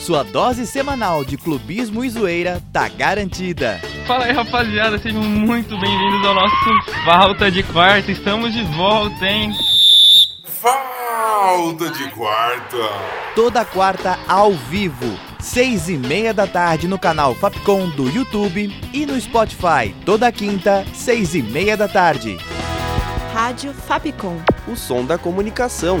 Sua dose semanal de clubismo e zoeira tá garantida. Fala aí, rapaziada, sejam muito bem-vindos ao nosso Falta de Quarta. Estamos de volta, hein? Falta de Quarta. Toda quarta ao vivo, seis e meia da tarde no canal Fapcom do YouTube e no Spotify. Toda quinta, seis e meia da tarde. Rádio Fapcom. O som da comunicação.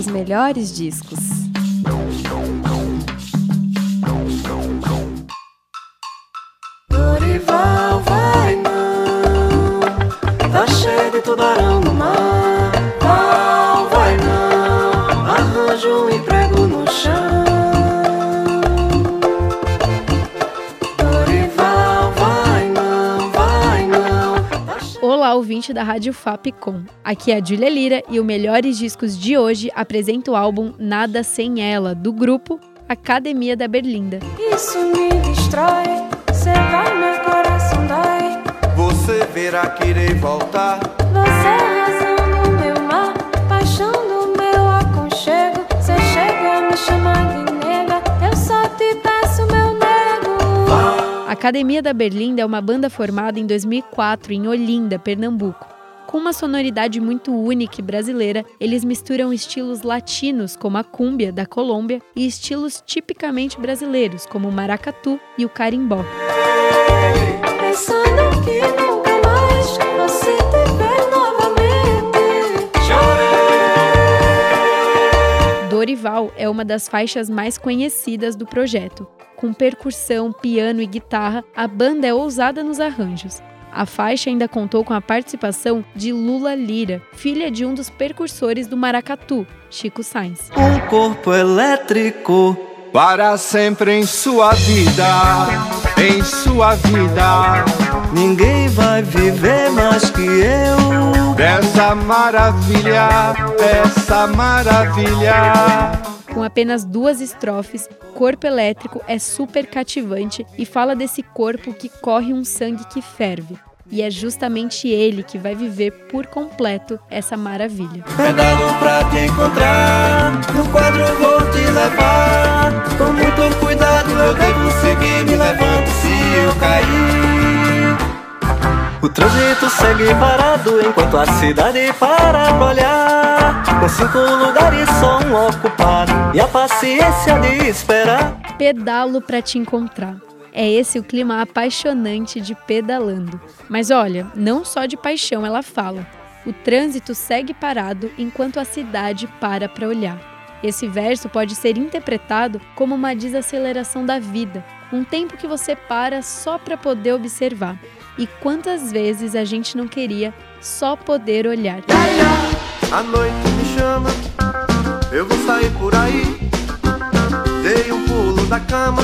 Os melhores discos. Dorival vai não, tá cheio de tubarão no mar. Olá, ouvinte da Rádio Fapcom. Aqui é a Júlia Lira e o Melhores Discos de hoje apresenta o álbum Nada Sem Ela, do grupo Academia da Berlinda. Isso me destrói, cê vai, meu coração dói. Você verá que irei voltar. Academia da Berlinda é uma banda formada em 2004 em Olinda, Pernambuco. Com uma sonoridade muito única e brasileira, eles misturam estilos latinos, como a cúmbia da Colômbia, e estilos tipicamente brasileiros, como o maracatu e o carimbó. Que Dorival é uma das faixas mais conhecidas do projeto. Com percussão, piano e guitarra, a banda é ousada nos arranjos. A faixa ainda contou com a participação de Lula Lira, filha de um dos percursores do maracatu, Chico Sainz. Um corpo elétrico para sempre em sua vida. Em sua vida. Ninguém vai viver mais que eu. Dessa maravilha, dessa maravilha. Com apenas duas estrofes, Corpo Elétrico é super cativante e fala desse corpo que corre um sangue que ferve. E é justamente ele que vai viver por completo essa maravilha. Pedalo pra te encontrar. No quadro vou te levar. Com muito cuidado eu devo seguir me levando se eu cair. O trânsito segue parado enquanto a cidade para pra olhar. Com cinco lugares só um ocupado e a paciência de esperar. Pedalo pra te encontrar. É esse o clima apaixonante de pedalando. Mas olha, não só de paixão ela fala. O trânsito segue parado enquanto a cidade para para olhar. Esse verso pode ser interpretado como uma desaceleração da vida, um tempo que você para só para poder observar. E quantas vezes a gente não queria só poder olhar? A noite me chama, eu vou sair por aí. Dei um pulo da cama,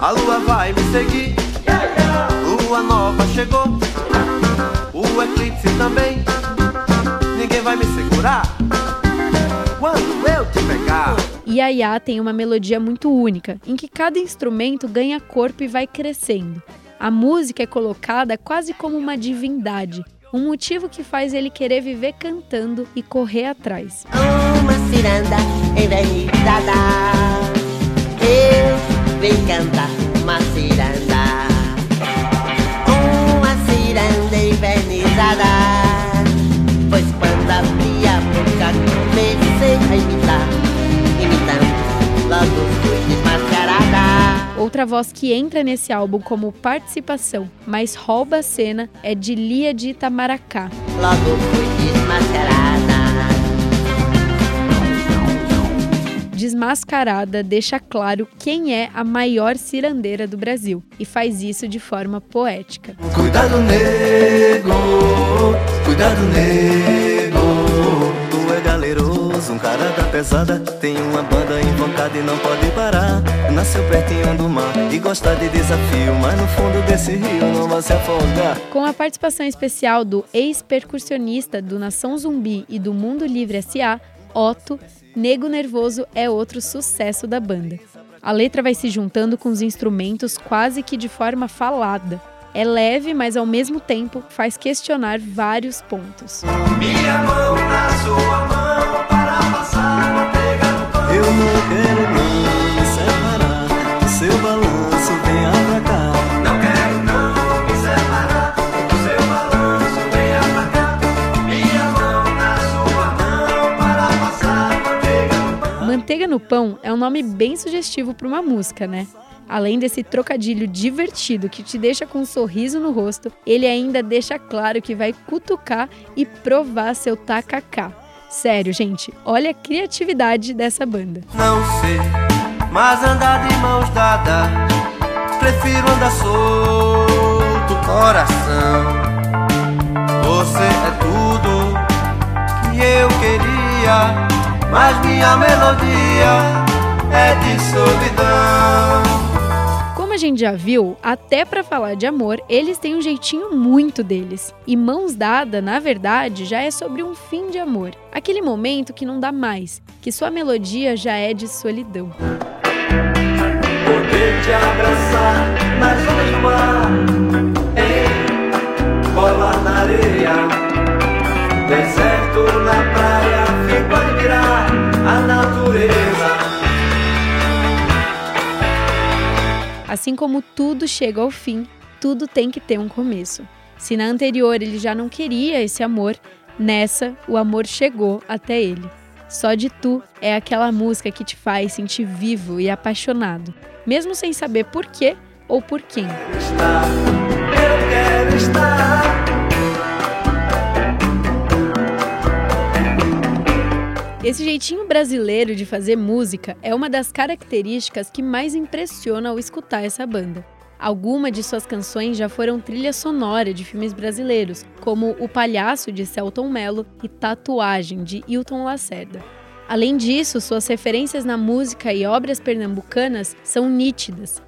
a lua vai me seguir. Lua nova chegou, o eclipse também. Ninguém vai me segurar quando eu te pegar. Iaiá tem uma melodia muito única, em que cada instrumento ganha corpo e vai crescendo. A música é colocada quase como uma divindade, um motivo que faz ele querer viver cantando e correr atrás. uma ciranda. Eu vim cantar uma ciranda. Voz que entra nesse álbum como participação, mas rouba a cena, é de Lia de Itamaracá. Logo fui desmascarada. Desmascarada deixa claro quem é a maior cirandeira do Brasil e faz isso de forma poética. Cuidado, nego, cuidado, nego. Carlos, um cara da pesada. Tem uma banda invocada e não pode parar. Nasceu pertinho do mar e gosta de desafio. Mas no fundo desse rio não vai se afogar. Com a participação especial do ex-percussionista do Nação Zumbi e do Mundo Livre S.A., Otto, Nego Nervoso é outro sucesso da banda. A letra vai se juntando com os instrumentos quase que de forma falada. É leve, mas ao mesmo tempo faz questionar vários pontos. Minha mão na sua mão não quero não me separar. O seu balanço venha pra cá. Não quero não me separar. O seu balanço venha pra cá. Minha mão na sua mão para passar manteiga no pão. Manteiga no Pão é um nome bem sugestivo para uma música, né? Além desse trocadilho divertido que te deixa com um sorriso no rosto, ele ainda deixa claro que vai cutucar e provar seu tacacá. Sério, gente, olha a criatividade dessa banda. Não sei, mas andar de mãos dadas. Prefiro andar solto, coração. Você é tudo que eu queria, mas minha melodia é de solidão. A gente já viu, até pra falar de amor, eles têm um jeitinho muito deles. E Mãos Dada, na verdade, já é sobre um fim de amor. Aquele momento que não dá mais, que sua melodia já é de solidão. Poder te abraçar nas ondas do mar, em bola na areia, deserto na praia, fico a admirar a natureza. Assim como tudo chega ao fim, tudo tem que ter um começo. Se na anterior ele já não queria esse amor, nessa o amor chegou até ele. Só de Tu é aquela música que te faz sentir vivo e apaixonado, mesmo sem saber por quê ou por quem. Eu quero estar. Esse jeitinho brasileiro de fazer música é uma das características que mais impressiona ao escutar essa banda. Algumas de suas canções já foram trilha sonora de filmes brasileiros, como O Palhaço de Celton Mello e Tatuagem de Hilton Lacerda. Além disso, suas referências na música e obras pernambucanas são nítidas.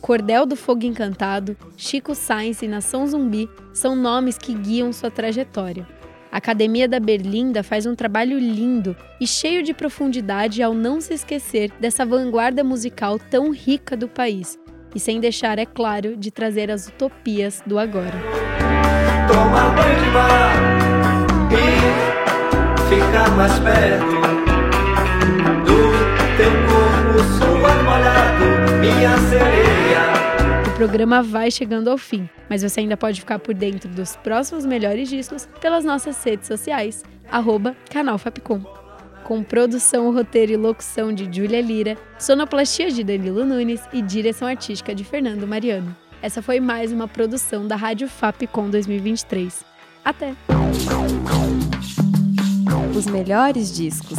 Cordel do Fogo Encantado, Chico Sainz e Nação Zumbi são nomes que guiam sua trajetória. A Academia da Berlinda faz um trabalho lindo e cheio de profundidade ao não se esquecer dessa vanguarda musical tão rica do país, e sem deixar, é claro, de trazer as utopias do agora. Banho de mar e ficar mais perto programa vai chegando ao fim, mas você ainda pode ficar por dentro dos próximos melhores discos pelas nossas redes sociais, arroba canal. Com produção, roteiro e locução de Júlia Lira, sonoplastia de Danilo Nunes e direção artística de Fernando Mariano. Essa foi mais uma produção da Rádio Fapcom 2023. Até! Os melhores discos.